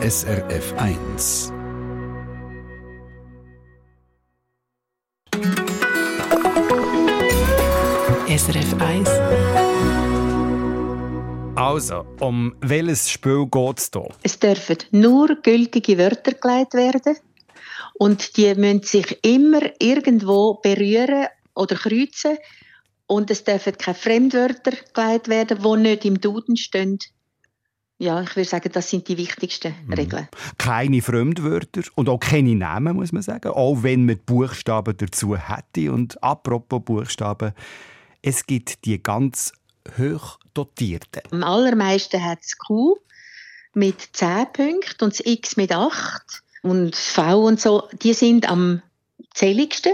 SRF 1. SRF 1. Also, um welches Spiel geht es hier? Es dürfen nur gültige Wörter gelegt werden und die müssen sich immer irgendwo berühren oder kreuzen und es dürfen keine Fremdwörter gelegt werden, die nicht im Duden stehen. Ja, ich würde sagen, das sind die wichtigsten Mhm. Regeln. Keine Fremdwörter und auch keine Namen, muss man sagen. Auch wenn man Buchstaben dazu hätte. Und apropos Buchstaben, es gibt die ganz hoch dotierten. Am allermeisten hat das Q mit 10 Punkten und das X mit 8 und V und so, die sind am zähligsten.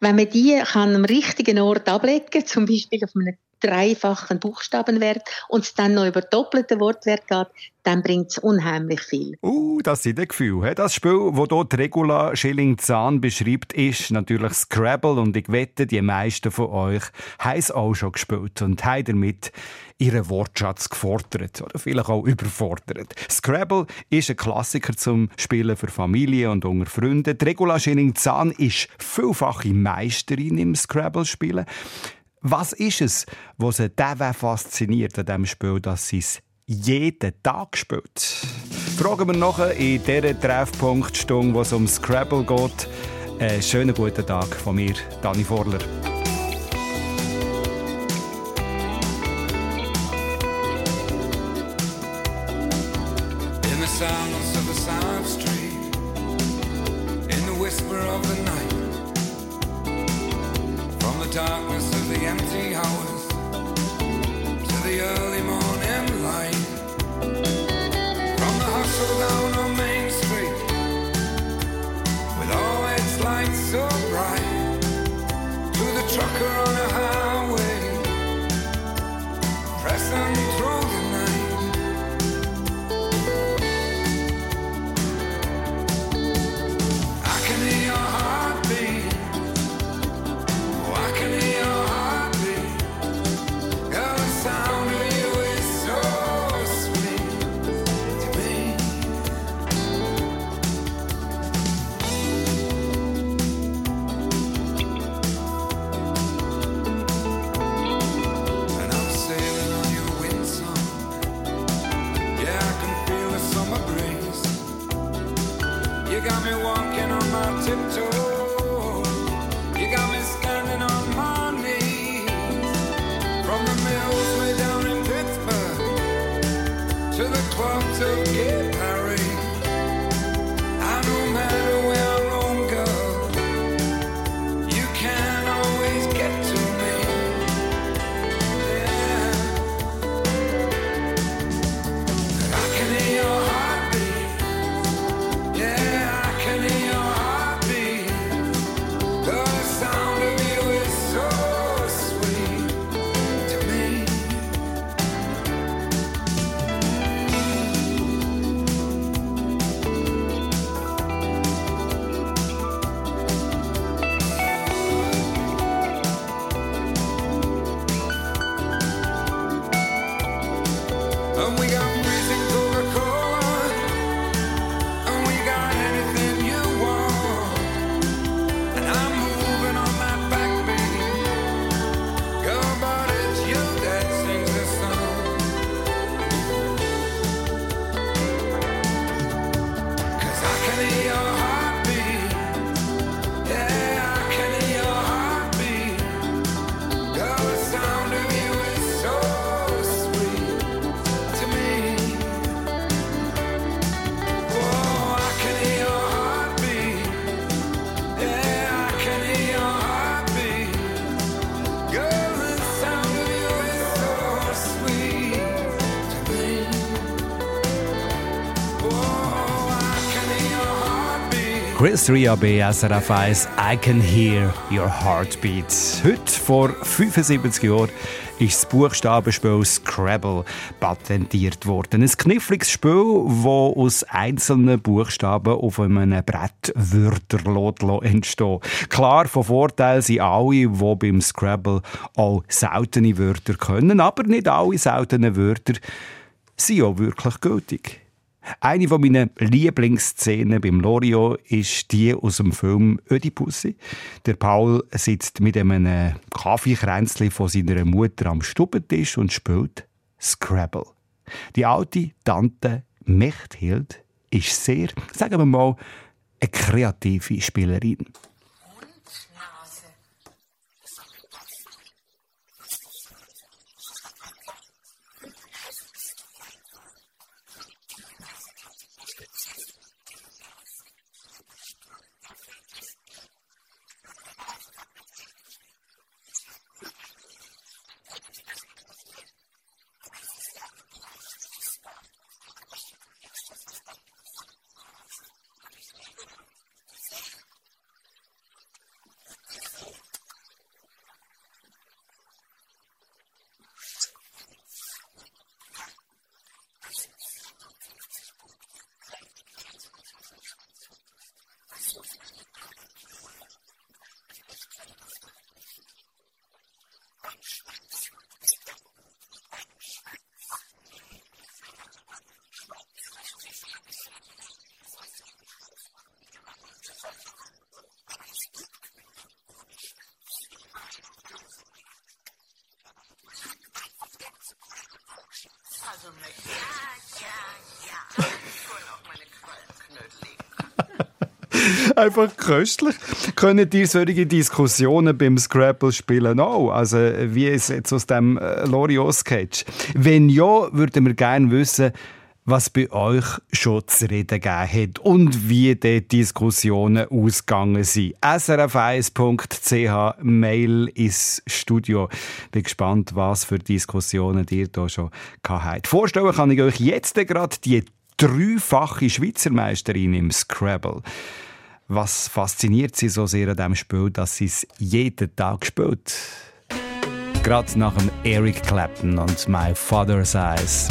Wenn man die kann am richtigen Ort ablegen, zum Beispiel auf einem dreifachen Buchstabenwert und es dann noch über doppelten Wortwert geht, dann bringt es unheimlich viel. Uh, das sind ein Gefühl. he? Das Spiel, das die Regula Schilling-Zahn beschreibt, ist natürlich Scrabble. Und ich wette, die meisten von euch haben es auch schon gespielt und haben damit ihren Wortschatz gefordert oder vielleicht auch überfordert. Scrabble ist ein Klassiker zum Spielen für Familie und unter Freunden. Die Regula Schilling-Zahn ist vielfache Meisterin im Scrabble-Spielen. Was ist es, was sie derweil fasziniert an diesem Spiel, dass sie es jeden Tag spielt? Fragen wir nachher in dieser Treffpunktstunde, wo es um Scrabble geht. Einen schönen guten Tag von mir, Dani Vorler. Silence of the silent street, in the whisper of the night, from the darkness of the empty hours to the early morning light, from the hustle down on Chris Ria bei SRF 1 I Can Hear Your Heartbeat. Heute, vor 75 Jahren, ist das Buchstabenspiel Scrabble patentiert worden. Ein kniffliges Spiel, das aus einzelnen Buchstaben auf einem Brett Wörter entstehen Klar, von Vorteil sind alle, die beim Scrabble auch seltene Wörter können, aber nicht alle seltenen Wörter sind auch wirklich gültig. Eine von meiner Lieblingsszenen beim Lorio ist die aus dem Film Ödipussy. Der Paul sitzt mit einem Kaffeekränzchen von seiner Mutter am Stubentisch und spielt Scrabble. Die alte Tante Mechthild ist sehr, sagen wir mal, eine kreative Spielerin. Einfach köstlich. Können ihr solche Diskussionen beim Scrabble spielen auch? Also, wie es jetzt aus dem äh, Loriot-Sketch? Wenn ja, würden wir gerne wissen, was bei euch schon zu reden gegeben hat und wie die Diskussionen ausgegangen sind. srf1.ch Mail ins Studio. Bin gespannt, was für Diskussionen ihr da schon habt. Vorstellen kann ich euch jetzt gerade die dreifache Schweizer Meisterin im Scrabble. Was fasziniert sie so sehr an diesem Spiel, dass sie es jeden Tag spielt? Gerade nach dem Eric Clapton und My Father's Eyes.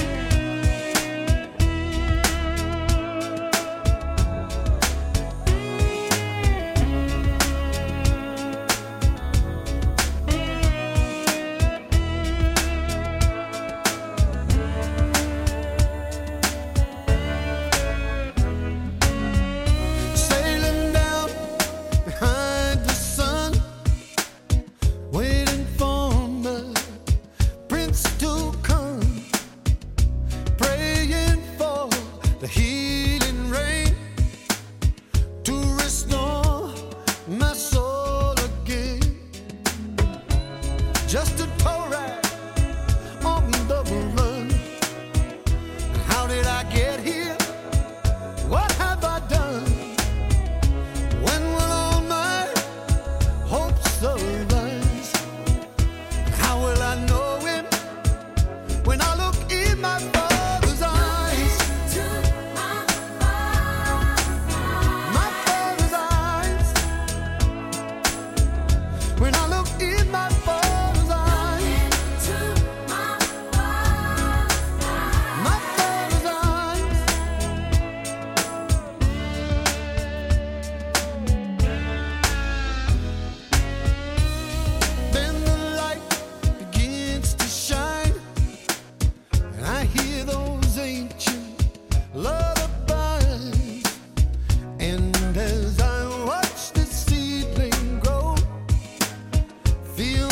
Feel.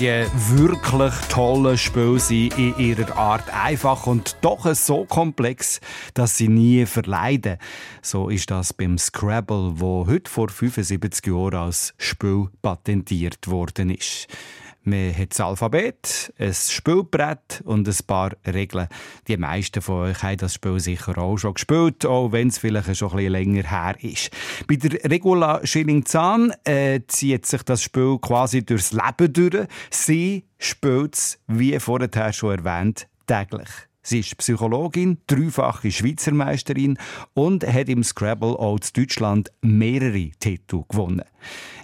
Die wirklich tollen Spiele sind in ihrer Art einfach und doch so komplex, dass sie nie verleiden. So ist das beim Scrabble, wo heute vor 75 Jahren als Spiel patentiert worden ist. Man hat das Alphabet, ein Spielbrett und ein paar Regeln. Die meisten von euch haben das Spiel sicher auch schon gespielt, auch wenn es vielleicht schon ein bisschen länger her ist. Bei der Regula Schilling-Zahn äh, zieht sich das Spiel quasi durchs Leben durch. Sie spielt es, wie vorher schon erwähnt, täglich. Sie ist Psychologin, dreifache Schweizer Meisterin und hat im Scrabble auch Deutschland mehrere Titel gewonnen.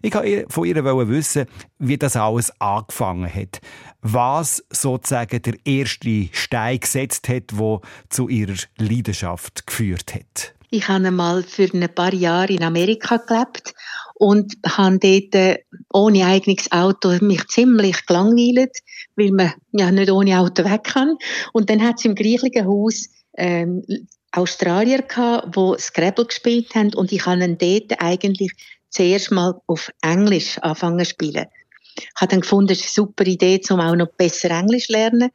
Ich wollte von ihr wissen, wie das alles angefangen hat. Was sozusagen der erste Stein gesetzt hat, der zu ihrer Leidenschaft geführt hat. Ich habe einmal für ein paar Jahre in Amerika gelebt und habe dort äh, ohne eigenes Auto mich ziemlich gelangweilt, weil man ja nicht ohne Auto weg kann. Und dann hat es im gleichen Haus ähm, Australier gehabt, die Scrabble gespielt haben und ich habe dort eigentlich zuerst mal auf Englisch anfangen zu spielen. Ich habe dann gefunden, es ist eine super Idee, um auch noch besser Englisch zu lernen.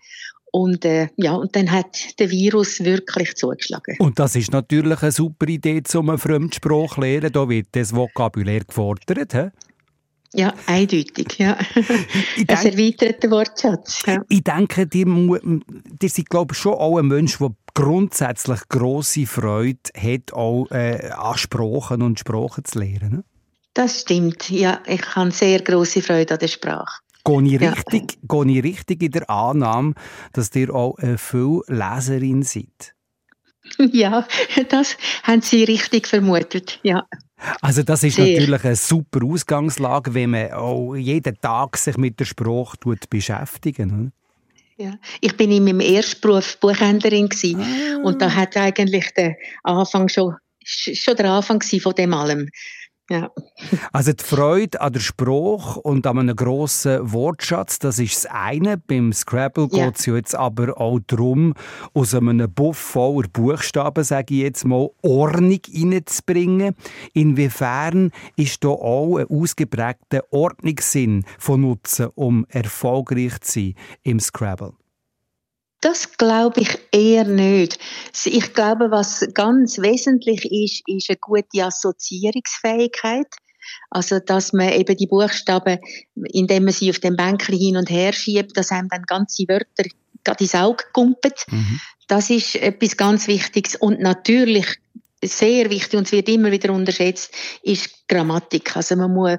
Und, äh, ja, und dann hat der Virus wirklich zugeschlagen. Und das ist natürlich eine super Idee, um einen Fremdsprache zu lernen. Da wird das Vokabulär gefordert. He? Ja, eindeutig, ja. Ich Ein denk- erweiterter Wortschatz. Ja. Ich denke, die, die sind, glaube ich, schon auch ein Mensch, der grundsätzlich grosse Freude hat, auch äh, an Sprachen und Sprachen zu lernen. ne? Das stimmt. Ja, ich habe sehr große Freude an der Sprache. Gehe ich, Ja. richtig, gehe ich richtig in der Annahme, dass ihr auch eine viel Leserin seid? ja, das haben Sie richtig vermutet. Ja. Also das ist Sehr. natürlich eine super Ausgangslage, wenn man auch jeden Tag sich mit der Sprache beschäftigen. oder? Ja. Ich bin in meinem ersten Beruf Buchhändlerin Ah. und da hat eigentlich der Anfang schon sch- schon der Anfang von dem allem. Ja. Also die Freude an der Sprache und an einem grossen Wortschatz, das ist das eine. Beim Scrabble Ja. geht es ja jetzt aber auch darum, aus einem Buff voller Buchstaben, sage ich jetzt mal, Ordnung reinzubringen. Inwiefern ist da auch ein ausgeprägter Ordnungssinn von Nutzen, um erfolgreich zu sein im Scrabble? Das glaube ich eher nicht. Ich glaube, was ganz wesentlich ist, ist eine gute Assoziierungsfähigkeit. Also, dass man eben die Buchstaben, indem man sie auf dem Bänkchen hin und her schiebt, dass einem dann ganze Wörter gerade ins Auge kumpelt. Das ist etwas ganz Wichtiges. Und natürlich sehr wichtig, und es wird immer wieder unterschätzt, ist Grammatik. Also, man muss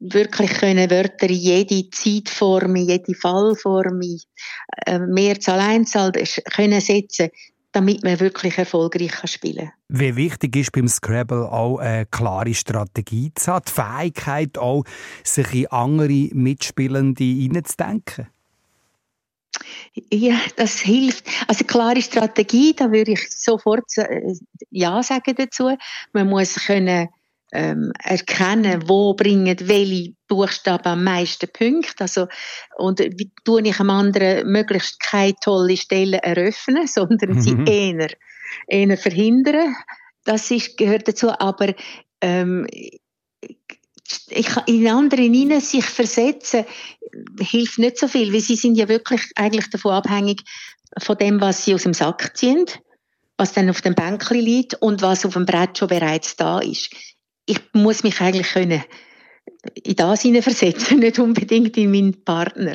wirklich können Wörter in jede Zeitform, in jede Fallform, in äh, Mehrzahl, Einzahl können setzen, damit man wirklich erfolgreich kann spielen Wie wichtig ist beim Scrabble auch eine klare Strategie zu haben, die Fähigkeit auch, sich in andere Mitspielende hineinzudenken? Ja, das hilft. Also klare Strategie, da würde ich sofort äh, Ja sagen dazu. Man muss können ähm, erkennen, wo bringen welche Buchstaben am meisten Punkte. Also, und wie tue ich einem anderen möglichst keine tolle Stelle eröffnen, sondern sie Mhm. eher, eher verhindern. Das ist, gehört dazu. Aber ähm, ich, in andere hinein sich versetzen, hilft nicht so viel, weil sie sind ja wirklich eigentlich davon abhängig von dem, was sie aus dem Sack ziehen, was dann auf dem Bänkchen liegt und was auf dem Brett schon bereits da ist. Ich muss mich eigentlich können in das versetzen, nicht unbedingt in meinen Partner.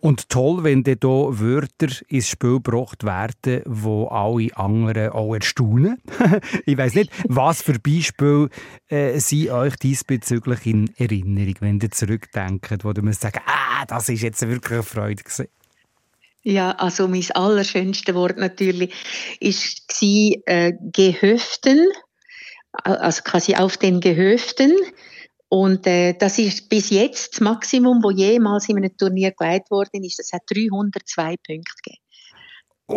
Und toll, wenn dann hier Wörter ins Spiel gebracht werden, wo alle anderen auch erstaunen. ich weiß nicht, was für Beispiele äh, sind euch diesbezüglich in Erinnerung, wenn ihr zurückdenkt, wo ihr sagen, ah, das ist jetzt wirklich eine Freude gewesen. Ja, also mein allerschönste Wort natürlich ist gsi, äh, Gehöften, also quasi auf den Gehöften. Und äh, das ist bis jetzt das Maximum, wo jemals in einem Turnier geleitet worden ist. Das hat 302 Punkte gegeben.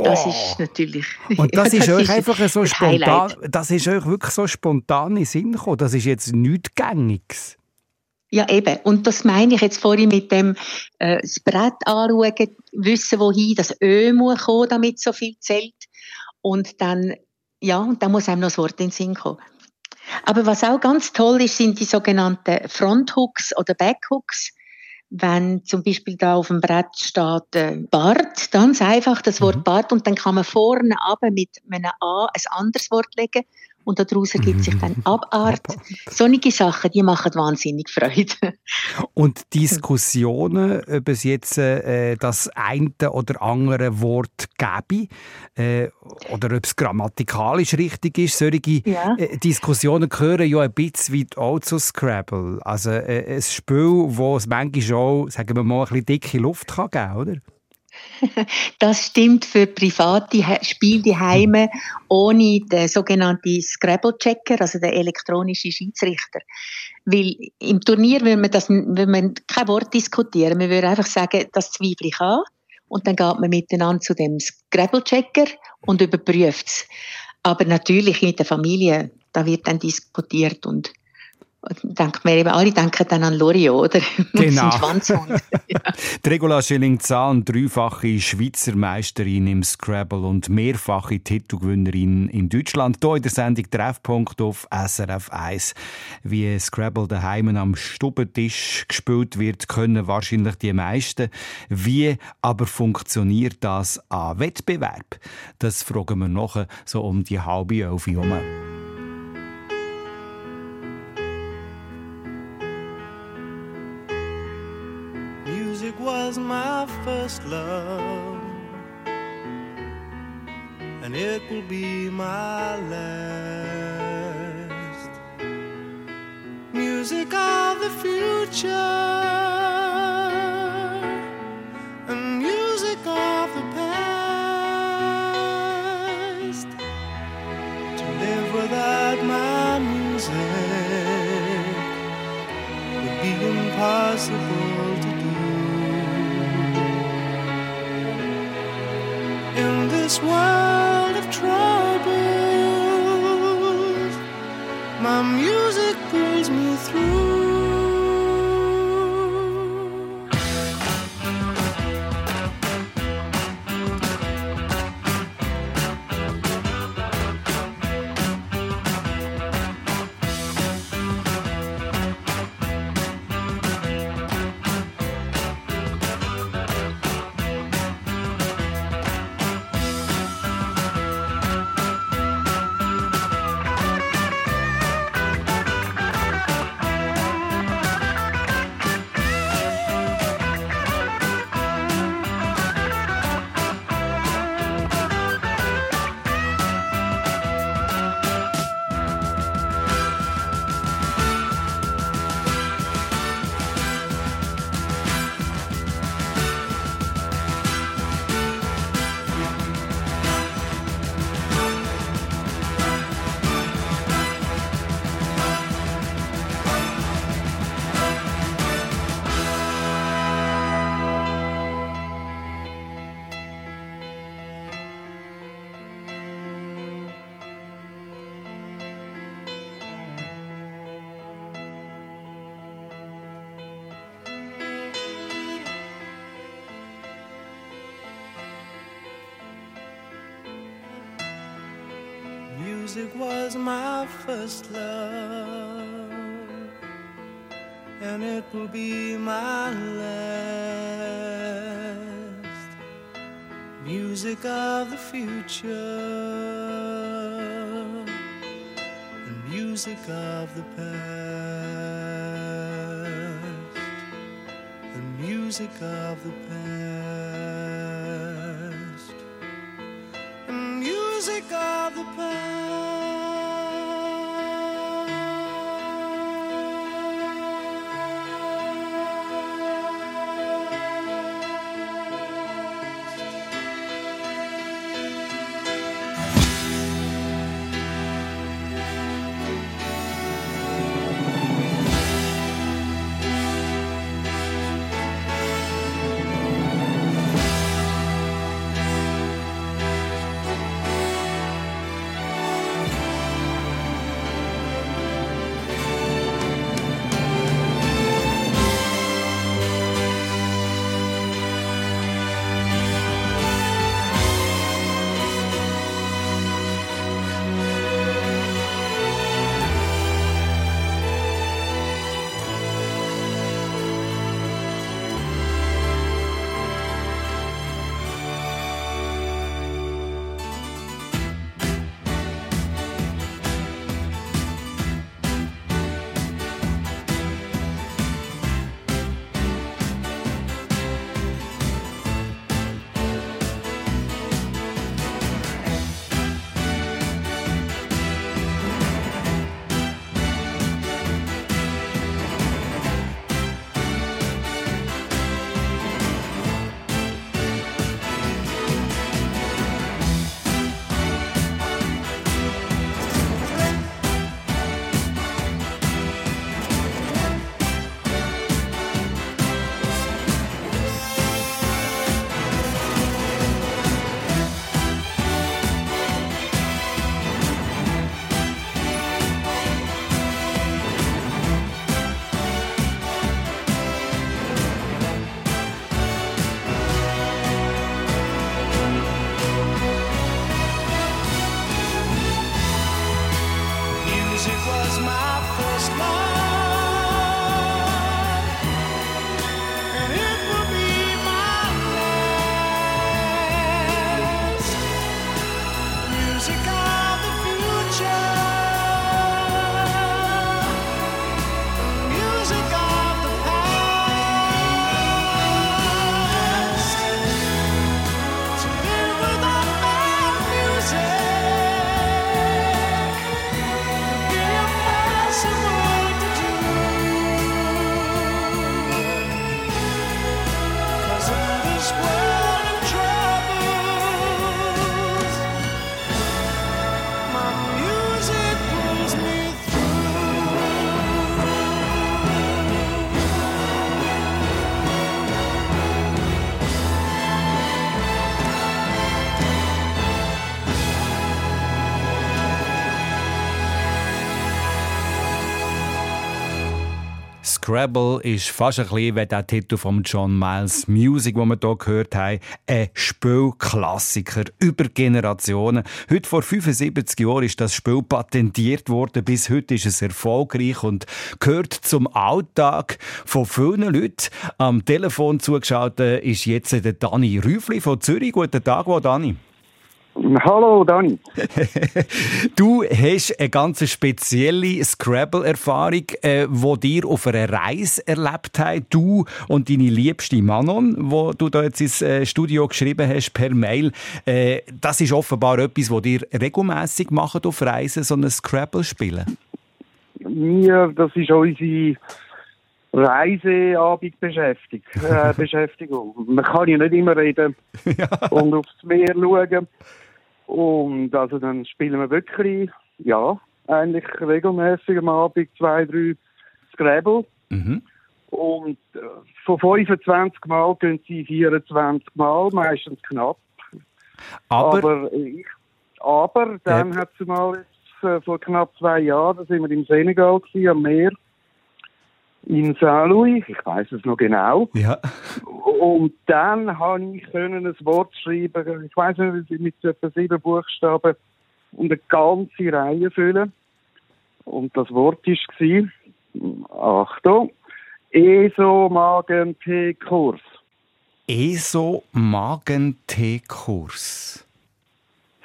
Das Oh. ist natürlich. Und das ja, ist euch einfach so spontan, Highlight. das ist euch wirklich so spontan in Sinn gekommen. Das ist jetzt nichts Gängiges. Ja, eben. Und das meine ich jetzt vorhin mit dem äh, das Brett anschauen, wissen, wohin das Ö muss kommen, damit so viel zählt. Und dann, ja, und dann muss einem noch das Wort in den Sinn kommen. Aber was auch ganz toll ist, sind die sogenannten Fronthooks oder Backhooks. Wenn zum Beispiel da auf dem Brett steht äh, Bart, ganz einfach das Wort Bart und dann kann man vorne aber mit einem A ein anderes Wort legen und daraus ergibt sich dann Abart. Solche Sachen, die machen wahnsinnig Freude. Und Diskussionen, ob es jetzt äh, das eine oder andere Wort gäbe äh, oder ob es grammatikalisch richtig ist, solche Ja. äh, Diskussionen gehören ja ein bisschen weit auch zu Scrabble. Also äh, ein Spiel, wo es manchmal auch, sagen wir mal, ein bisschen dicke Luft kann geben, oder? Das stimmt für private He- Spielheime ohne den sogenannten Scrabble-Checker, also den elektronischen Schiedsrichter. Weil im Turnier will man, das, will man kein Wort diskutieren. Man würde einfach sagen, das zweifle ich an. Und dann geht man miteinander zu dem Scrabble-Checker und überprüft es. Aber natürlich mit der Familie, da wird dann diskutiert und denkt man eben, alle denken dann an Lorio, oder? Genau. Schwanzhund. Die Regula Schilling-Zahn, dreifache Schweizer Meisterin im Scrabble und mehrfache Titelgewinnerin in Deutschland. Hier in der Sendung Treffpunkt auf SRF 1. Wie Scrabble daheim am Stubentisch gespielt wird, können wahrscheinlich die meisten. Wie aber funktioniert das an Wettbewerb? Das fragen wir nachher so um die halbe Elf herum. Music was my first love, and it will be my last. Music of the future, and music of the past. To live without my music would be impossible this world Music was my first love, and it will be my last. Music of the future, and music of the past, and music of the past. Scrabble ist fast ein bisschen wie der Titel von John Miles Music, wo wir hier gehört haben. Ein Spielklassiker über Generationen. Heute vor 75 Jahren ist das Spiel patentiert worden. Bis heute ist es erfolgreich und gehört zum Alltag von vielen Leuten. Am Telefon zugeschaltet ist jetzt der Dani Rüfli von Zürich. Guten Tag, wo Dani. Hallo Dani. Du hast eine ganz spezielle Scrabble-Erfahrung, äh, wo dir auf einer Reise erlebt hast. Du und deine liebste Manon, wo du da jetzt ins äh, Studio geschrieben hast per Mail. Äh, das ist offenbar etwas, was dir regelmäßig macht auf Reisen, so ein Scrabble spielen. Wir, das ist unsere Reiseabendbeschäftigung. Äh, Beschäftigung. Man kann ja nicht immer reden und aufs Meer schauen. Und also dann spielen wir wirklich, ja, eigentlich regelmäßig am Abend zwei, drei Scrabble. Mhm. Und äh, von 25 Mal gehen sie 24 Mal, meistens knapp. Aber, Aber, ich, aber dann Ja. hat es mal jetzt, äh, vor knapp zwei Jahren, da sind wir im Senegal gewesen, am Meer, in Saint-Louis, ich weiß es noch genau. ja. Und dann habe ich können ein Wort schreiben, ich weiß nicht, mit etwa sieben Buchstaben und eine ganze Reihe füllen. Und das Wort war, Achtung, ESO-Magen-T-Kurs. ESO-Magen-T-Kurs.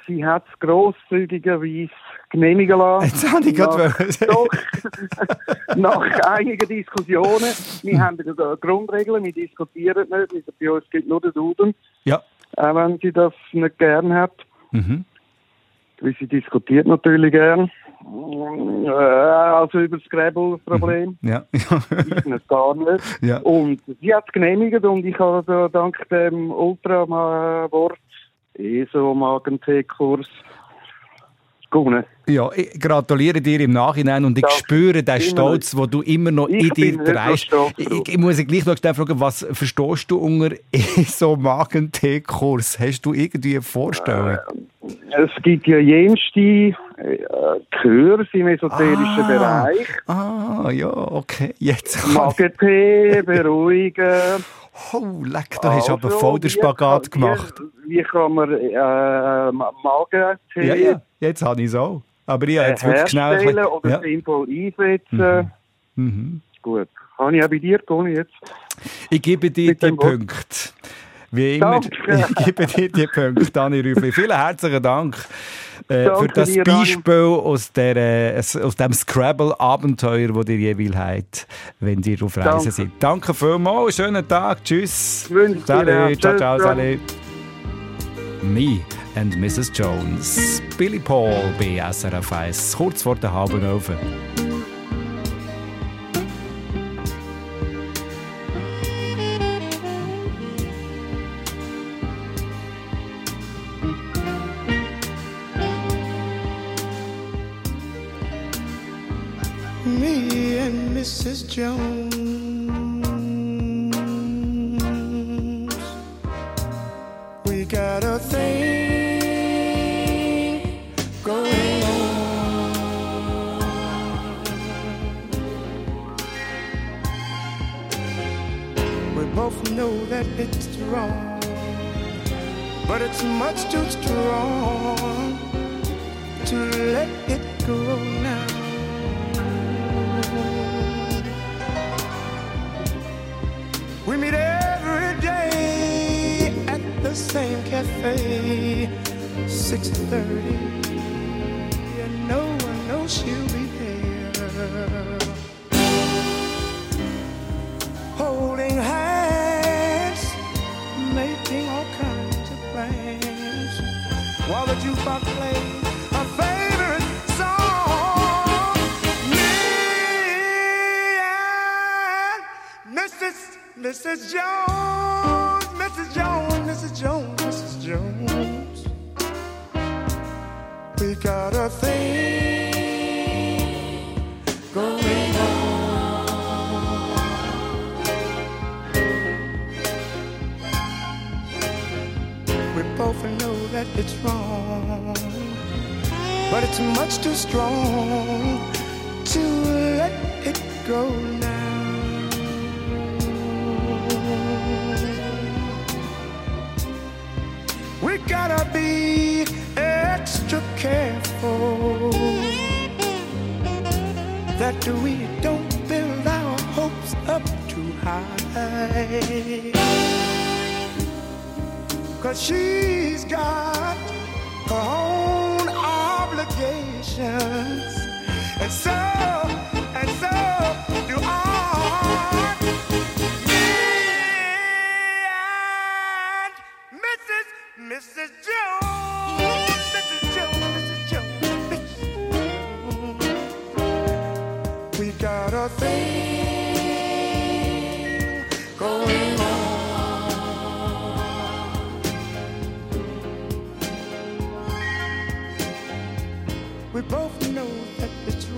Sie hat es grosszügigerweise genehmigen lassen. Jetzt habe ich gerade doch, nach einigen Diskussionen. Wir haben ja Grundregeln, wir diskutieren nicht. Bei uns gibt nur den Duden, Ja. auch wenn sie das nicht gern hat. Mhm. Weil sie diskutiert natürlich gern. Äh, also über das Scrabble-Problem. Ja. Ich nicht gar nicht. ja. Und sie hat es genehmigt und ich habe da dank dem Ultramawort ESO-Magen-T-Kurs gewonnen. Ja, ich gratuliere dir im Nachhinein und ich Danke. spüre den Stolz, wo du immer noch in dir trägst. Ich, ich muss gleich noch schnell fragen, was verstehst du unter so Magen-T-Kurs? Hast du irgendwie eine Vorstellung? Es gibt ja jenste äh, Kurse im esoterischen Ah. Bereich. Ah, ja, okay. Jetzt kann ich... Magen-T, beruhigen. Oh, leck, da hast du aber Also, voll den wie Spagat kann- gemacht. Wie, wie kann man äh, Ma- Magen-T Ja, ja, jetzt habe ich es auch. Aber ich habe jetzt wirklich schnell... oder ja. sinnvoll einsetzen? mhm. Gut. Kann ich auch bei dir, Toni, jetzt? Ich gebe dir Mit die Wort. Wie immer, Danke. ich gebe dir die Punkte, Dani Rüffli. Vielen herzlichen Dank äh, für das dir, Dani. Beispiel aus, der, äh, aus dem Scrabble-Abenteuer, das ihr jeweils habt, wenn ihr auf Reisen Danke. seid. Danke vielmals, schönen Tag, tschüss. Wünsche Salut, ciao, ciao, ciao. salut. Me and Mrs. Jones. Billy Paul bei SRF 1, kurz vor der halben Ofen. But it's much too strong to let it go now. We gotta be extra careful that we don't build our hopes up too high. Cause she's got her own And so, and so do I. Me and Mrs. Mrs. Jones, Mrs. Jones, Mrs. Jones, Mrs. Jones. We got a thing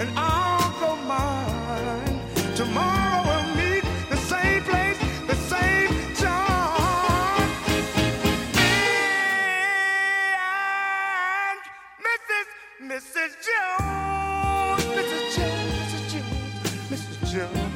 and I'll go mine. Tomorrow we'll meet the same place, the same time. And Mrs. Mrs. Jones, Mrs. Jones, Mrs. Jones, Mrs. Jones.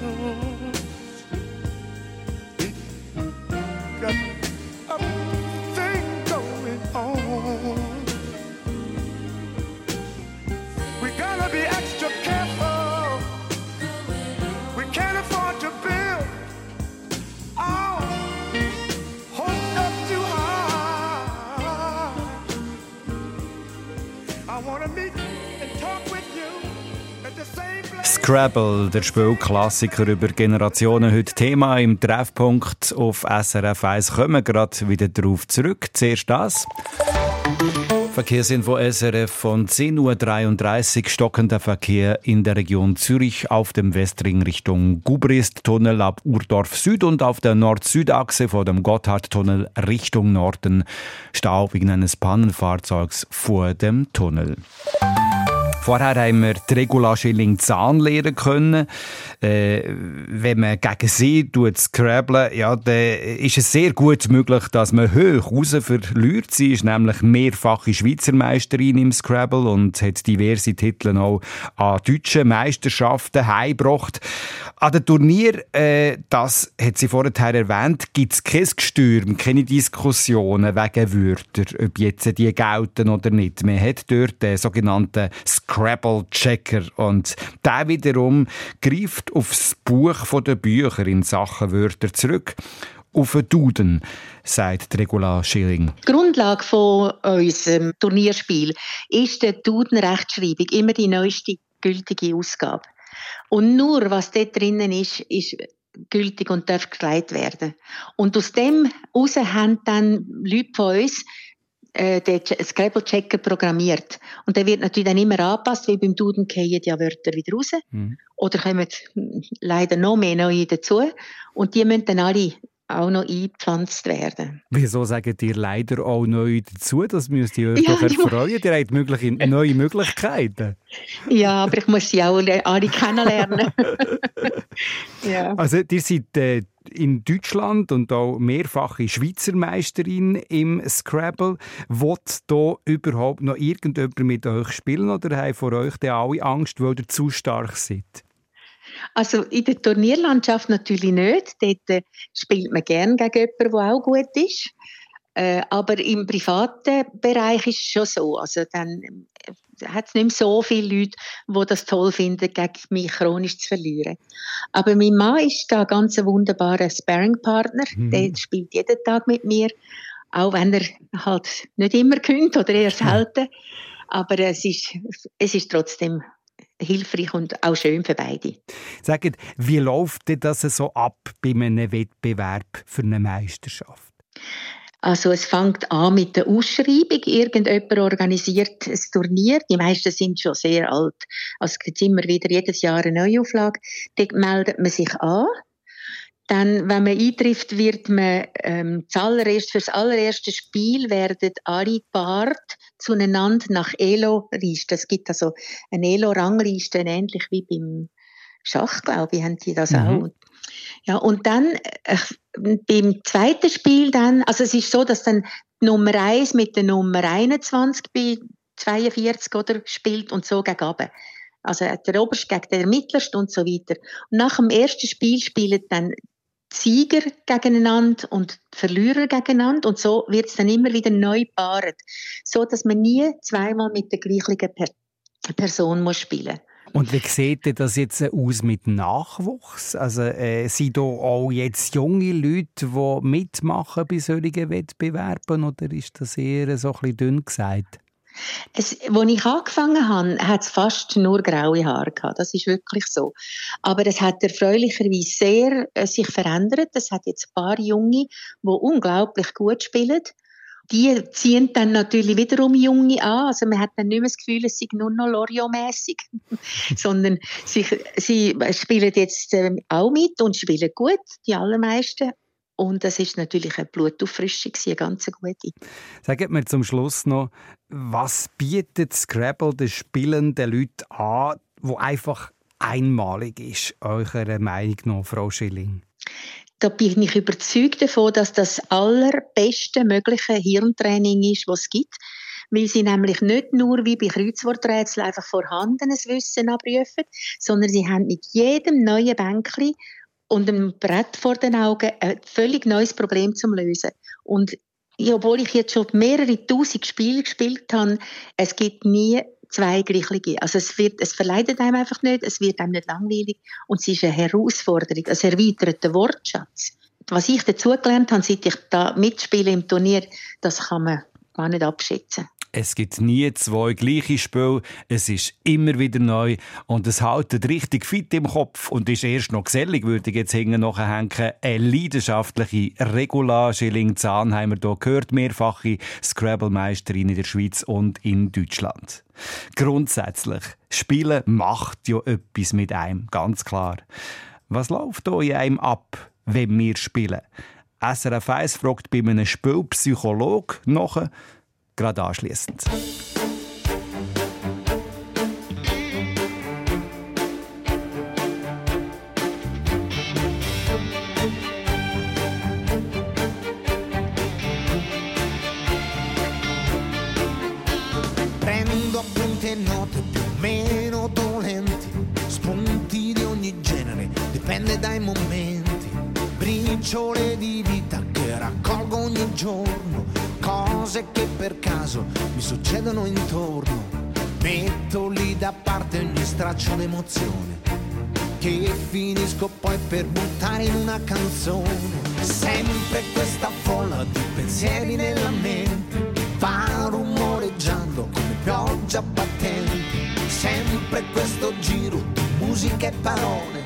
Scrabble, der Spielklassiker über Generationen, heute Thema im Treffpunkt auf SRF 1. Kommen wir gerade wieder darauf zurück. Zuerst das. Verkehrsinfo SRF von 10.33 Uhr stockender Verkehr in der Region Zürich auf dem Westring Richtung Gubrist-Tunnel ab Urdorf Süd und auf der Nord-Süd-Achse vor dem Gotthardtunnel Richtung Norden Stau wegen eines Pannenfahrzeugs vor dem Tunnel. Vorher haben wir die Regula Schilling Zahn lernen können. Äh, wenn man gegen sie tut scrabbeln, ja, dann ist es sehr gut möglich, dass man hoch raus verliert. Sie ist nämlich mehrfache Schweizer Meisterin im Scrabble und hat diverse Titel auch an deutschen Meisterschaften heimgebracht. An dem Turnier, äh, das hat sie vorher erwähnt, gibt es kein Gestürm, keine Diskussionen wegen Wörter, ob jetzt die gelten oder nicht. Man hat dort den sogenannten Scrabble-Checker und der wiederum greift aufs Buch der Bücher in Sachen Wörter zurück. Auf den Duden, sagt Regula Schilling. Die Grundlage von unserem Turnierspiel ist die Duden-Rechtschreibung, immer die neueste gültige Ausgabe. Und nur was dort drinnen ist, ist gültig und darf geleitet werden. Und aus dem heraus haben dann Leute von uns äh, den Scrabble-Checker programmiert. Und der wird natürlich dann immer angepasst, wie beim Duden fallen ja Wörter wieder raus. Mhm. Oder kommen leider noch mehr neue dazu. Und die müssen dann alle auch noch eingepflanzt werden. Wieso sagt ihr leider auch neu dazu? Das müsst ihr euch Ja, doch erfreuen. Ihr habt mögliche, neue Möglichkeiten. Ja, aber ich muss sie auch le- alle kennenlernen. ja. Also, ihr seid äh, in Deutschland und auch mehrfache Schweizer Meisterin im Scrabble. Wollt da überhaupt noch irgendjemand mit euch spielen oder haben vor euch alle Angst, weil ihr zu stark seid? Also in der Turnierlandschaft natürlich nicht. Dort äh, spielt man gern gegen jemanden, der auch gut ist. Äh, aber im privaten Bereich ist es schon so. Also dann äh, hat es nicht mehr so viele Leute, die das toll finden, gegen mich chronisch zu verlieren. Aber mein Mann ist da ganz ein wunderbarer Sparringpartner. Mhm. Der spielt jeden Tag mit mir, auch wenn er halt nicht immer gönnt oder eher selten. Aber es ist, es ist trotzdem hilfreich und auch schön für beide. Sagt, wie läuft denn das so ab bei einem Wettbewerb für eine Meisterschaft? Also es fängt an mit der Ausschreibung. Irgendjemand organisiert ein Turnier. Die meisten sind schon sehr alt. Also es gibt immer wieder jedes Jahr eine Neuauflage. Dort meldet man sich an. Dann, wenn man eintrifft, wird man ähm, zuallererst, für das allererste Spiel werden alle gepaart zueinander nach Elo-Liste. Es gibt also eine Elo-Rangliste, ähnlich wie beim Schach, glaube ich, haben die das Mhm. auch. Ja, und dann äh, beim zweiten Spiel dann, also es ist so, dass dann die Nummer 1 mit der Nummer 21 bei 42 oder spielt und so gegen runter. Also der Oberste gegen den Mittlerste und so weiter. Und nach dem ersten Spiel spielen dann Sieger gegeneinander und Verlierer gegeneinander und so wird es dann immer wieder neu paart, so dass man nie zweimal mit der gleichen per Person muss spielen. Und wie sieht denn das jetzt aus mit Nachwuchs? Also äh, sind da auch jetzt junge Leute, die mitmachen bei solchen Wettbewerben oder ist das eher so ein bisschen dünn gesagt? Es, als ich angefangen habe, hat es fast nur graue Haare gehabt. Das ist wirklich so. Aber es hat erfreulicherweise sehr äh, sich verändert. Es hat jetzt ein paar Junge, die unglaublich gut spielen. Die ziehen dann natürlich wiederum Junge an. Also man hat dann nicht mehr das Gefühl, es sei nur noch Loriot-mässig, sondern sie, sie spielen jetzt ähm, auch mit und spielen gut, die allermeisten. Und das ist natürlich eine Blutauffrischung, eine ganz gute. Sagt mir zum Schluss noch, was bietet Scrabble den spielenden Leuten an, wo einfach einmalig ist, eurer Meinung nach, Frau Schilling? Da bin ich überzeugt davon, dass das allerbeste mögliche Hirntraining ist, was es gibt. weil sie nämlich nicht nur wie bei Kreuzworträtseln einfach vorhandenes Wissen abrufen, sondern sie haben mit jedem neuen Bänkli und einem Brett vor den Augen ein völlig neues Problem zum Lösen. Und obwohl ich jetzt schon mehrere tausend Spiele gespielt habe, es gibt nie zwei gleiche. Also es, wird, es verleidet einem einfach nicht, es wird einem nicht langweilig und es ist eine Herausforderung, ein erweiterter Wortschatz. Was ich dazugelernt habe, seit ich da mitspiele im Turnier, das kann man gar nicht abschätzen. Es gibt nie zwei gleiche Spiele. Es ist immer wieder neu. Und es hält richtig fit im Kopf und ist erst noch gesellig, würde ich jetzt hinten nachhängen. Eine leidenschaftliche Regula Schilling-Zahn haben wir hier gehört. Mehrfache Scrabble-Meisterin in der Schweiz und in Deutschland. Grundsätzlich, Spielen macht ja etwas mit einem, ganz klar. Was läuft da in einem ab, wenn wir spielen? SRF 1 fragt bei einem Spielpsychologe nach, gerade anschließend. Per caso mi succedono intorno. Metto lì da parte ogni straccio d'emozione, che finisco poi per buttare in una canzone. Sempre questa folla di pensieri nella mente, va rumoreggiando come pioggia battente. Sempre questo giro di musica e parole,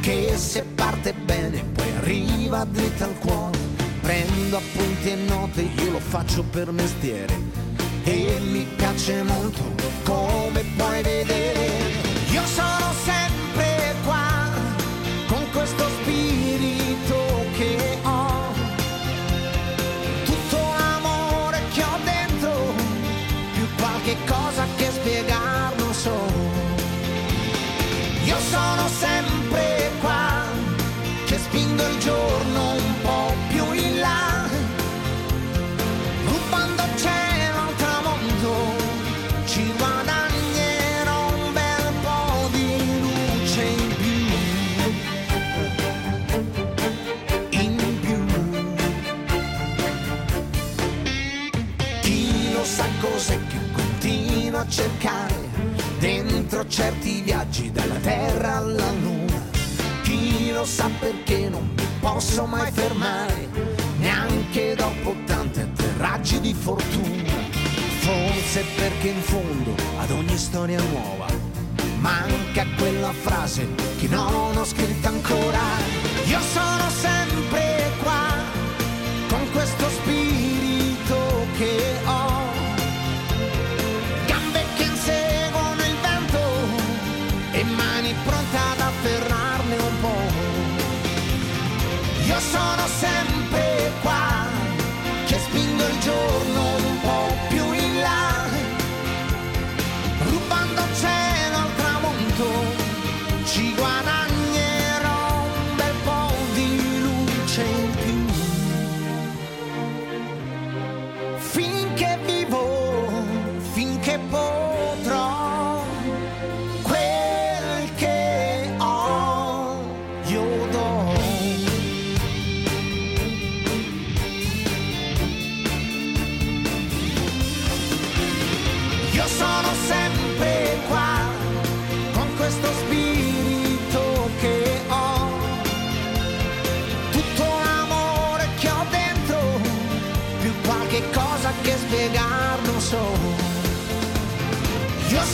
che se parte bene poi arriva dritta al cuore. Prendo appunti e note, io lo faccio per mestiere. E mi piace molto come puoi vedere. Posso mai fermare, neanche dopo tanti atterraggi di fortuna. Forse perché in fondo ad ogni storia nuova manca quella frase che non ho scritto ancora. Io sono sempre Sono sempre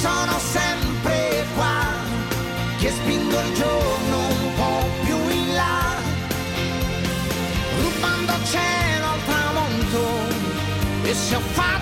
sono sempre qua che spingo il giorno un po' più in là, rubando cielo al tramonto. E se ho fatto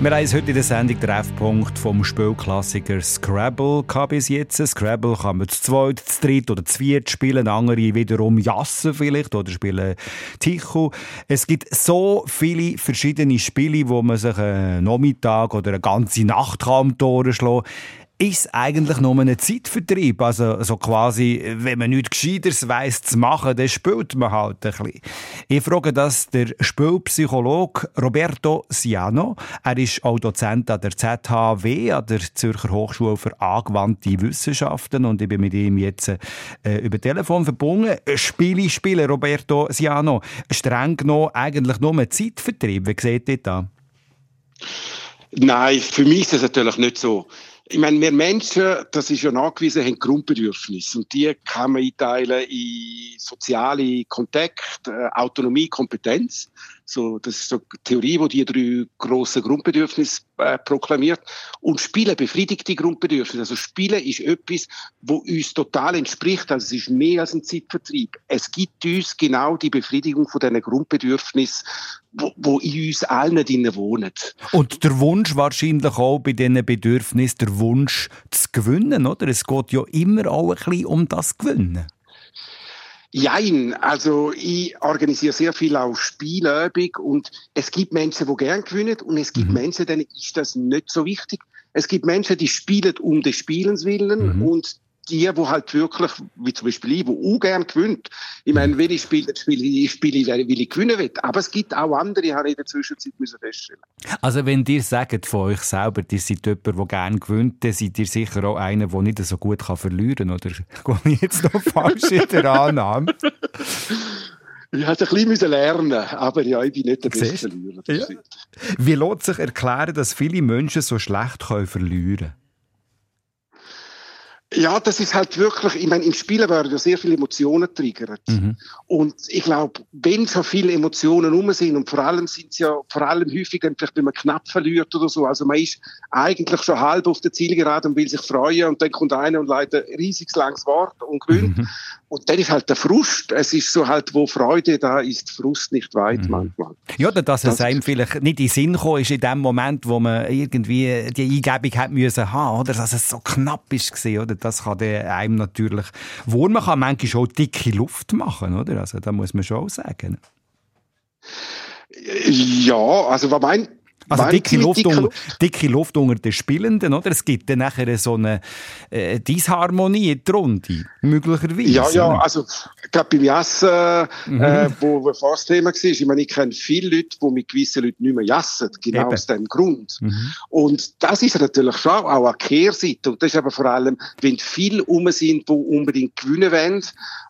Wir haben heute in der Sendung Treffpunkt vom Spielklassiker Scrabble bis jetzt. Scrabble kann man zu zweit, zu dritt oder zu viert spielen. Andere wiederum jassen vielleicht oder spielen Tichu. Es gibt so viele verschiedene Spiele, wo man sich einen Nachmittag oder eine ganze Nacht kann Ohren schlagen kann ist eigentlich nur ein Zeitvertrieb. Also, so quasi, wenn man nichts Gescheiteres weiss zu machen, dann spielt man halt ein bisschen. Ich frage das der Spielpsychologe Roberto Siano. Er ist auch Dozent an der ZHW, an der Zürcher Hochschule für angewandte Wissenschaften. Und ich bin mit ihm jetzt äh, über Telefon verbunden. Spiele spielen, Roberto Siano. Streng genommen eigentlich nur ein Zeitvertrieb. Wie seht ihr das? Nein, für mich ist das natürlich nicht so. Ich meine, wir Menschen, das ist ja nachgewiesen, haben Grundbedürfnisse. Und die kann man einteilen in soziale Kontakt, äh, Autonomie, Kompetenz. So, das ist so die Theorie, die die drei grossen Grundbedürfnisse äh, proklamiert. Und Spielen befriedigt die Grundbedürfnisse. Also Spielen ist etwas, wo uns total entspricht. Also es ist mehr als ein Zeitvertrieb. Es gibt uns genau die Befriedigung von diesen Grundbedürfnissen, wo, wo in uns allen drinnen wohnen. Und der Wunsch wahrscheinlich auch bei diesen Bedürfnissen, der Wunsch zu gewinnen, oder? Es geht ja immer auch ein bisschen um das Gewinnen. Jein, also ich organisiere sehr viel auch Spielübung und es gibt Menschen, die gern gewinnen und es gibt mhm. Menschen, denen ist das nicht so wichtig. Es gibt Menschen, die spielen um des Spielens willen mhm. und die, die halt wirklich, wie zum Beispiel ich, die auch gerne gewinnt. Ich meine, wenn ich spiele, spiele ich, spiele, weil ich gewinnen will. Aber es gibt auch andere, habe ich in der Zwischenzeit müssen feststellen. Also wenn dir sagt von euch selber, ihr seid jemand, der gerne gewinnt, dann seid ihr sicher auch einer, der nicht so gut kann verlieren kann, oder? Gehe ich jetzt noch falsch in der Annahme? Ich musste ein bisschen lernen, aber ja, ich bin nicht der beste Verlierer. Ja. Wie lässt sich erklären, dass viele Menschen so schlecht verlieren können? Ja, das ist halt wirklich, ich meine, im Spielen werden ja sehr viele Emotionen triggert. Mhm. Und ich glaube, wenn so viele Emotionen rum sind, und vor allem sind es ja, vor allem häufig dann vielleicht, wenn man knapp verliert oder so, also man ist eigentlich schon halb auf der Zielgerade und will sich freuen und dann kommt einer und leitet ein riesiges langes Wort und gewinnt. Mhm. Und dann ist halt der Frust, es ist so halt, wo Freude da ist, Frust nicht weit mhm. manchmal. Ja, dass es das einem vielleicht nicht in den Sinn gekommen ist in dem Moment, wo man irgendwie die Eingebung hat müssen haben, oder? Dass es so knapp ist gewesen, oder? Das kann einem natürlich wohl, man kann manchmal auch dicke Luft machen, oder? Also, da muss man schon auch sagen. Ja, also was mein also dicke Luft, dicke, unter, dicke Luft unter den Spielenden, oder? Es gibt dann nachher so eine äh, Disharmonie in der Runde, möglicherweise. Ja, ja, oder? also gerade beim Jassen, äh, mhm. äh, wo, wo fast Thema war, ich meine, ich kenne viele Leute, die mit gewissen Leuten nicht mehr jassen, genau Eben. aus dem Grund. Mhm. Und das ist natürlich schon auch eine Kehrseite. Und das ist aber vor allem, wenn viele um sind, die unbedingt gewinnen wollen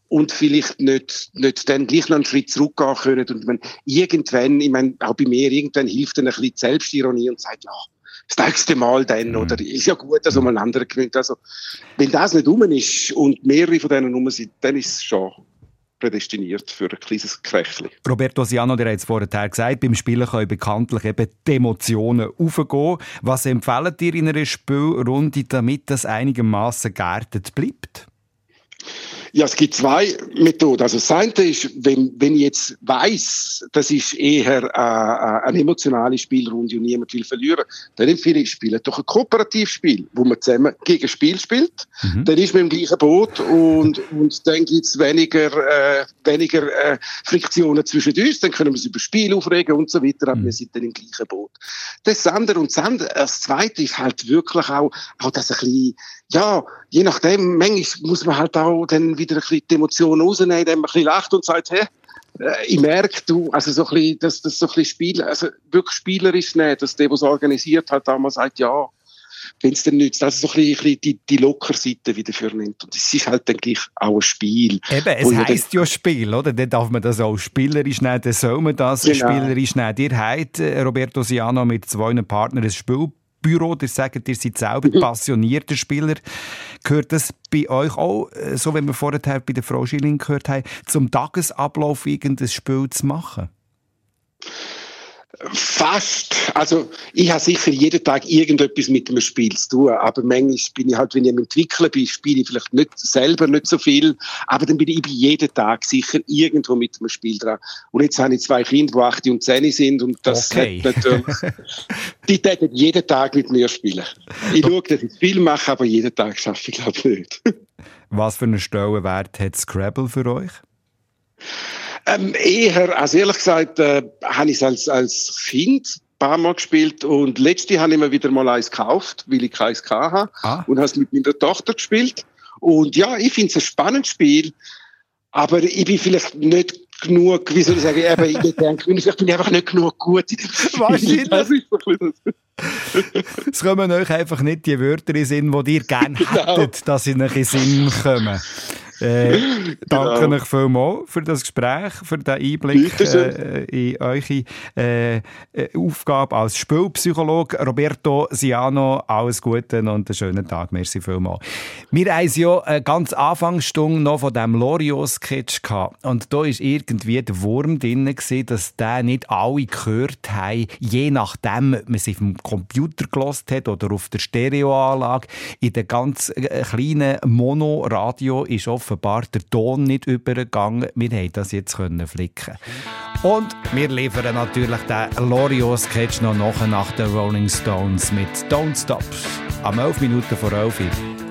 und vielleicht nicht, nicht dann gleich noch einen Schritt zurückgehen können. Und man irgendwann, ich meine, auch bei mir, irgendwann hilft dann ein bisschen die Selbstironie und sagt, ja, das nächste Mal dann, mhm. oder ist ja gut, dass man einen anderen gewinnt. Also, wenn das nicht rum ist und mehrere von denen rum sind, dann ist es schon prädestiniert für ein kleines Krächchen. Roberto Siano, der hat es vorher gesagt, beim Spielen können bekanntlich eben die Emotionen aufgehen. Was empfehlt ihr in einer Spielrunde, damit das einigermaßen geerdet bleibt? Ja, es gibt zwei Methoden. Also das eine ist, wenn, wenn ich jetzt weiss, das ist eher äh, äh, eine emotionale Spielrunde und niemand will verlieren, dann empfehle ich, spielen doch ein Kooperativspiel, wo man zusammen gegen Spiel spielt. Mhm. Dann ist man im gleichen Boot und, und dann gibt's weniger, äh, weniger äh, Friktionen zwischen uns, dann können wir uns über Spiel aufregen und so weiter, aber mhm. wir sind dann im gleichen Boot. Das andere und das andere, das zweite ist halt wirklich auch, auch das ein bisschen ja, je nachdem, manchmal muss man halt auch dann wieder ein bisschen die Emotionen rausnehmen, indem man ein bisschen lacht und sagt, hä, äh, ich merke, du, also so ein bisschen, dass das so ein bisschen Spiel, also wirklich spielerisch nicht, dass der, der es organisiert hat, damals sagt, ja, wenn es dann nützt, also so ein bisschen die, die Lockerseite wieder für nimmt. Und es ist halt dann gleich auch ein Spiel. Eben, es heisst ja Spiel, oder? Dann darf man das auch spielerisch nehmen, dann soll man das genau. spielerisch nehmen. Ihr habt, äh, Roberto Siano, mit zwei Partnern ein Spiel Büro, ihr sagt, ihr seid selber mhm. passionierter Spieler. Gehört das bei euch auch, äh, so wie wir vorher bei der Frau Schilling gehört haben, zum Tagesablauf irgendein Spiel zu machen? Fast. Also, ich habe sicher jeden Tag irgendetwas mit einem Spiel zu tun. Aber manchmal bin ich halt, wenn ich am Entwickeln bin, spiele ich vielleicht nicht selber nicht so viel. Aber dann bin ich jeden Tag sicher irgendwo mit einem Spiel dran. Und jetzt habe ich zwei Kinder, die 8 und 10 sind. Und das Okay. hat natürlich, die täten jeden Tag mit mir spielen. Ich schaue, dass ich viel mache, aber jeden Tag schaffe ich, glaube ich, nicht. Was für einen Stellenwert hat Scrabble für euch? Ähm, eher, also ehrlich gesagt, äh, habe ich es als, als Kind ein paar Mal gespielt und letzte habe ich mir wieder mal eins gekauft, weil ich keins hatte Ah. und habe es mit meiner Tochter gespielt. Und ja, ich finde es ein spannendes Spiel, aber ich bin vielleicht nicht genug, wie soll ich sagen, eben, ich denke, vielleicht bin ich einfach nicht genug gut in dem Spiel. Wahrscheinlich. Das ist so ein. Es kommen euch einfach nicht die Wörter in den Sinn, die ihr gerne Genau. hättet, dass sie in den Sinn kommen. Äh, danke Genau. euch vielmals für das Gespräch, für den Einblick äh, in eure äh, äh, Aufgabe als Spielpsychologe. Roberto Siano, alles Gute und einen schönen Tag. Merci vielmals. Wir haben ja äh, ganz Anfangsstunde noch von dem Loriot-Sketch gehabt. Und da war irgendwie der Wurm drin, gewesen, dass der nicht alle gehört haben, je nachdem, ob man sie vom Computer gelost hat oder auf der Stereoanlage. In der ganz äh, kleinen Monoradio ist offenbar der Ton nicht übergegangen. Wir haben das jetzt können flicken. Und wir liefern natürlich den Loriot-Sketch noch nach, nach den Rolling Stones mit Don't Stop. Am 11 Minuten vor 11 Uhr.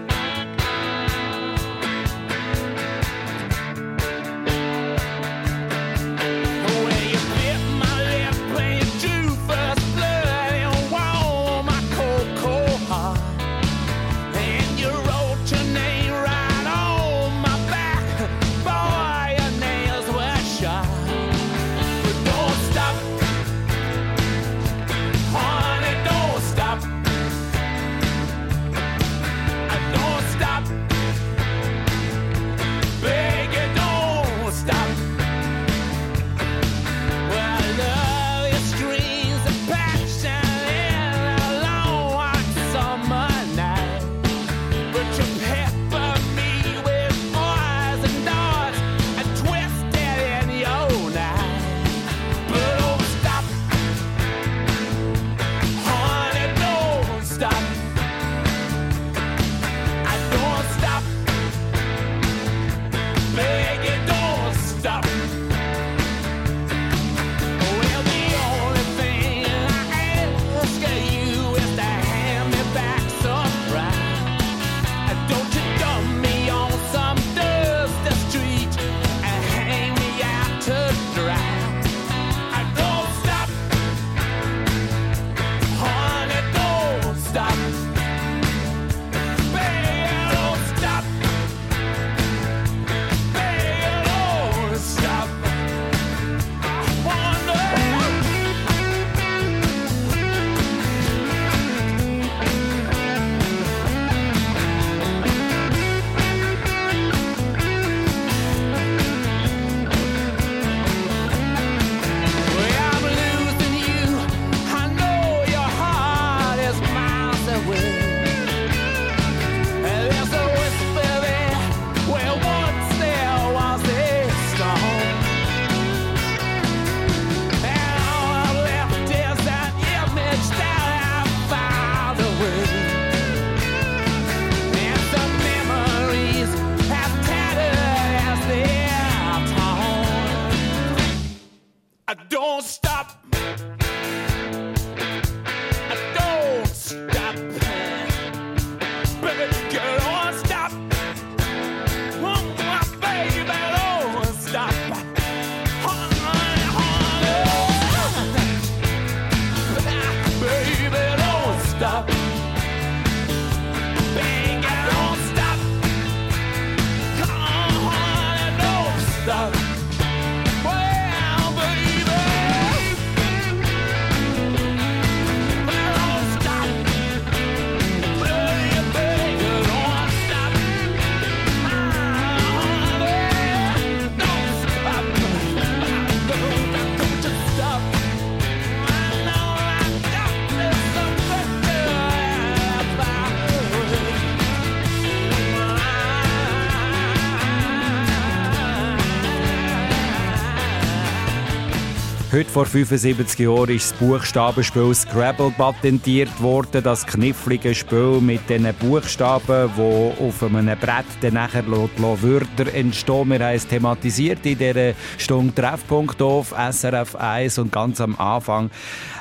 Vor 75 Jahren ist das Buchstabenspiel Scrabble patentiert worden. Das knifflige Spiel mit den Buchstaben, wo auf einem Brett dann nachher Wörter entstehen. Wir haben es thematisiert in dieser Stunde Treffpunkt auf SRF 1 und ganz am Anfang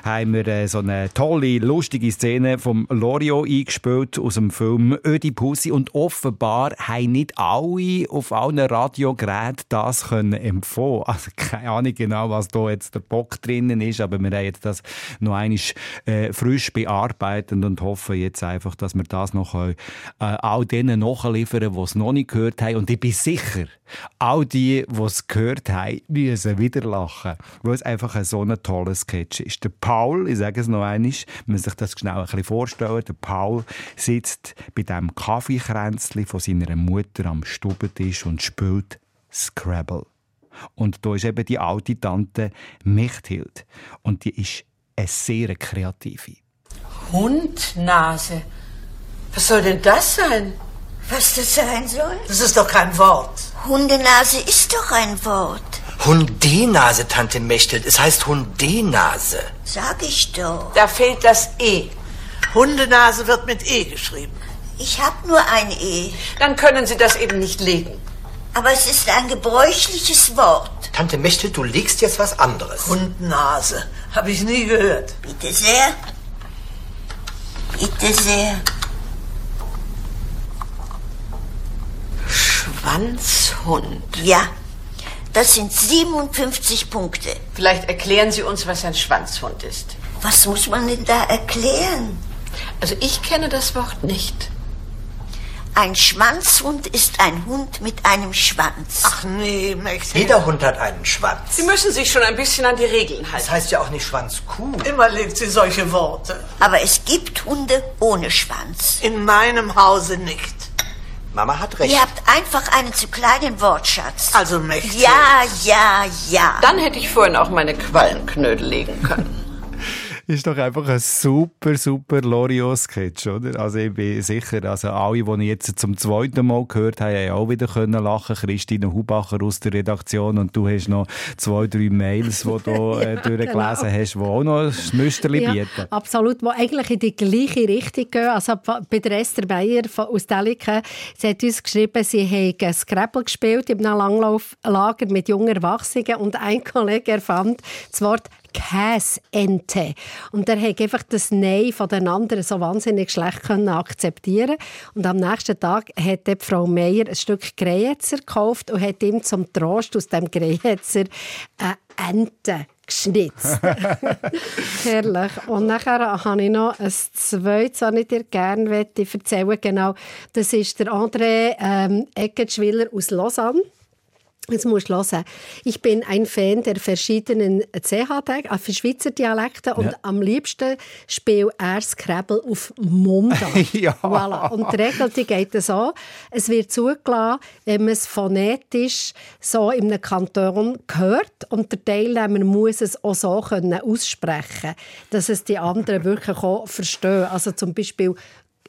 haben wir äh, so eine tolle, lustige Szene vom Lorio eingespielt aus dem Film Ödipussy und offenbar haben nicht alle auf allen Radiogeräten das können empfohlen. Also keine Ahnung genau, was da jetzt der Bock drinnen ist, aber wir haben jetzt das noch einmal äh, frisch bearbeitet und hoffen jetzt einfach, dass wir das noch äh, all denen nachliefern, die es noch nicht gehört haben. Und ich bin sicher, all die, die es gehört haben, müssen wieder lachen, weil es einfach ein so ein toller Sketch ist. Der Paul, ich sage es noch einmal, man muss sich das schnell ein bisschen vorstellen, der Paul sitzt bei dem Kaffeekränzchen von seiner Mutter am Stubentisch und spielt Scrabble. Und da ist eben die alte Tante Mechthild. Und die ist eine sehr kreative. Hundnase. Was soll denn das sein? Was das sein soll? Das ist doch kein Wort. Hundenase ist doch ein Wort. Hundenase, Tante Mechthild. Es heißt Hundenase. Sag ich doch. Da fehlt das E. Hundenase wird mit E geschrieben. Ich hab nur ein E. Dann können Sie das eben nicht legen. Aber es ist ein gebräuchliches Wort. Tante Mechthild, du legst jetzt was anderes. Hundnase. Habe ich nie gehört. Bitte sehr. Bitte sehr. Schwanzhund. Ja. Das sind 57 Punkte. Vielleicht erklären Sie uns, was ein Schwanzhund ist. Was muss man denn da erklären? Also ich kenne das Wort nicht. Ein Schwanzhund ist ein Hund mit einem Schwanz. Ach nee, Max. Jeder Hund hat einen Schwanz. Sie müssen sich schon ein bisschen an die Regeln Das halten. heißt ja auch nicht Schwanzkuh. Immer legt sie solche Worte. Aber es gibt Hunde ohne Schwanz. In meinem Hause nicht. Mama hat recht. Ihr habt einfach einen zu kleinen Wortschatz. Also mächtig. Ja, ja, ja. Dann hätte ich vorhin auch meine Quallenknödel legen können. Ist doch einfach ein super, super Loriot-Sketch, oder? Also ich bin sicher, also alle, die ich jetzt zum zweiten Mal gehört habe, haben auch wieder können lachen. Christine Hubacher aus der Redaktion und du hast noch zwei, drei Mails, die du äh, durchgelesen Genau. hast, die auch noch ein Müsterli Ja, bieten. absolut, die eigentlich in die gleiche Richtung gehen. Also bei der Esther Bayer von- aus Deliken, sie hat uns geschrieben, sie haben Scrabble gespielt einem Langlauflager mit jungen Erwachsenen und ein Kollege erfand das Wort Käsente. Und er hat einfach das Nein von den anderen so wahnsinnig schlecht können akzeptieren Und am nächsten Tag hat dann Frau Meier ein Stück Greyetzer gekauft und hat ihm zum Trost aus dem Greyetzer eine Ente geschnitzt. Herrlich. Und nachher habe ich noch ein zweites, das ich dir gerne möchte erzählen Genau, das ist der André ähm, Ecketschwiller aus Lausanne. Jetzt musst du hören. Ich bin ein Fan der verschiedenen CH-Tage, für Schweizer Dialekte und Ja. am liebsten spiele er Scrabble auf Mundart. Ja. Voilà. Und die Regel die geht so, es wird zugelassen, wenn man es phonetisch so in einem Kanton hört und der Teilnehmer muss es auch so können aussprechen dass es die anderen wirklich auch verstehen. Also zum Beispiel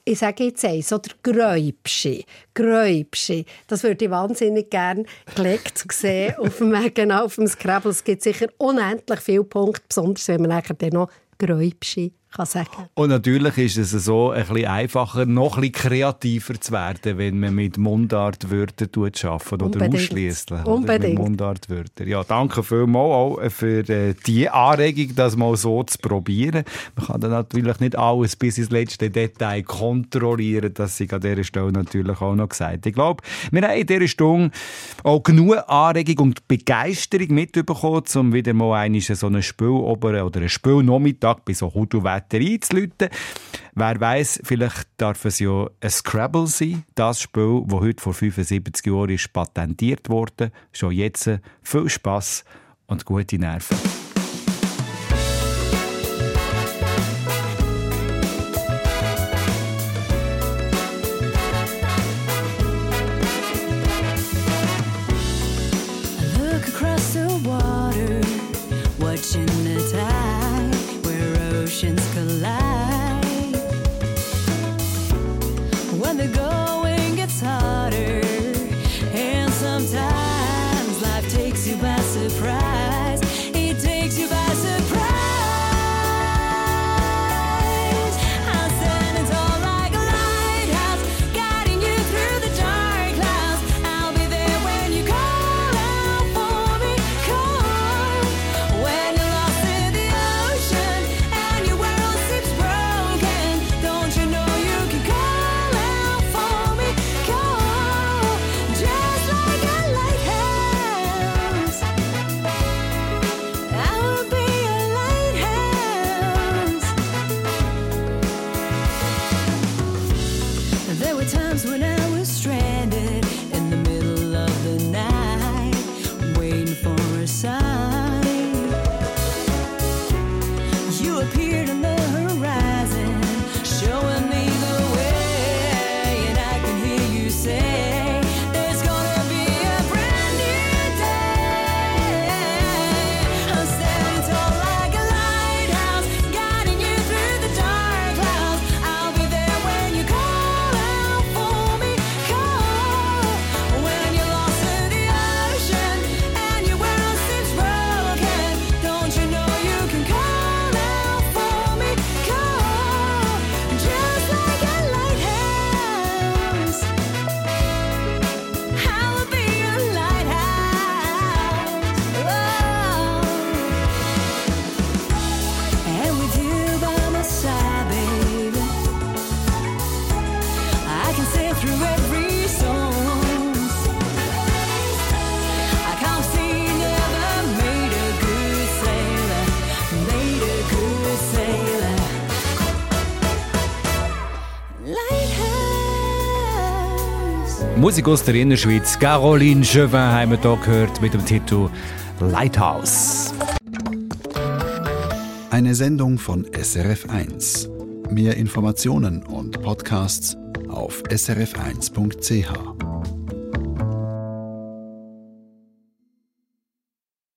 ich sage jetzt eins, oder Gräubschi. Gräubschi. Das würde ich wahnsinnig gerne gelegt sehen auf dem, genau, auf dem Scrabble. Es gibt sicher unendlich viele Punkte, besonders wenn man dann noch Gräubschi kann sagen. Und natürlich ist es so ein bisschen einfacher, noch ein bisschen kreativer zu werden, wenn man mit Mundartwörtern arbeitet oder ausschließlich oder Unbedingt. mit Mundartwörtern. Ja, danke vielmals auch für äh, die Anregung, das mal so zu probieren. Man kann dann natürlich nicht alles bis ins letzte Detail kontrollieren, das ich an dieser Stelle natürlich auch noch gesagt. Ich glaube, wir haben in dieser Stunde auch genug Anregung und Begeisterung mitbekommen, um wieder mal einmal so ein Spiel oder einen Spielnachmittag bei so Hudu-Wetter einzuläuten. Wer weiß, vielleicht darf es ja ein Scrabble sein, das Spiel, das heute vor 75 Jahren ist patentiert wurde. Schon jetzt viel Spass und gute Nerven. Musik aus der Innerschweiz. Caroline Jevin haben wir hier gehört mit dem Titel Lighthouse. Eine Sendung von SRF1. Mehr Informationen und Podcasts auf srf1.ch.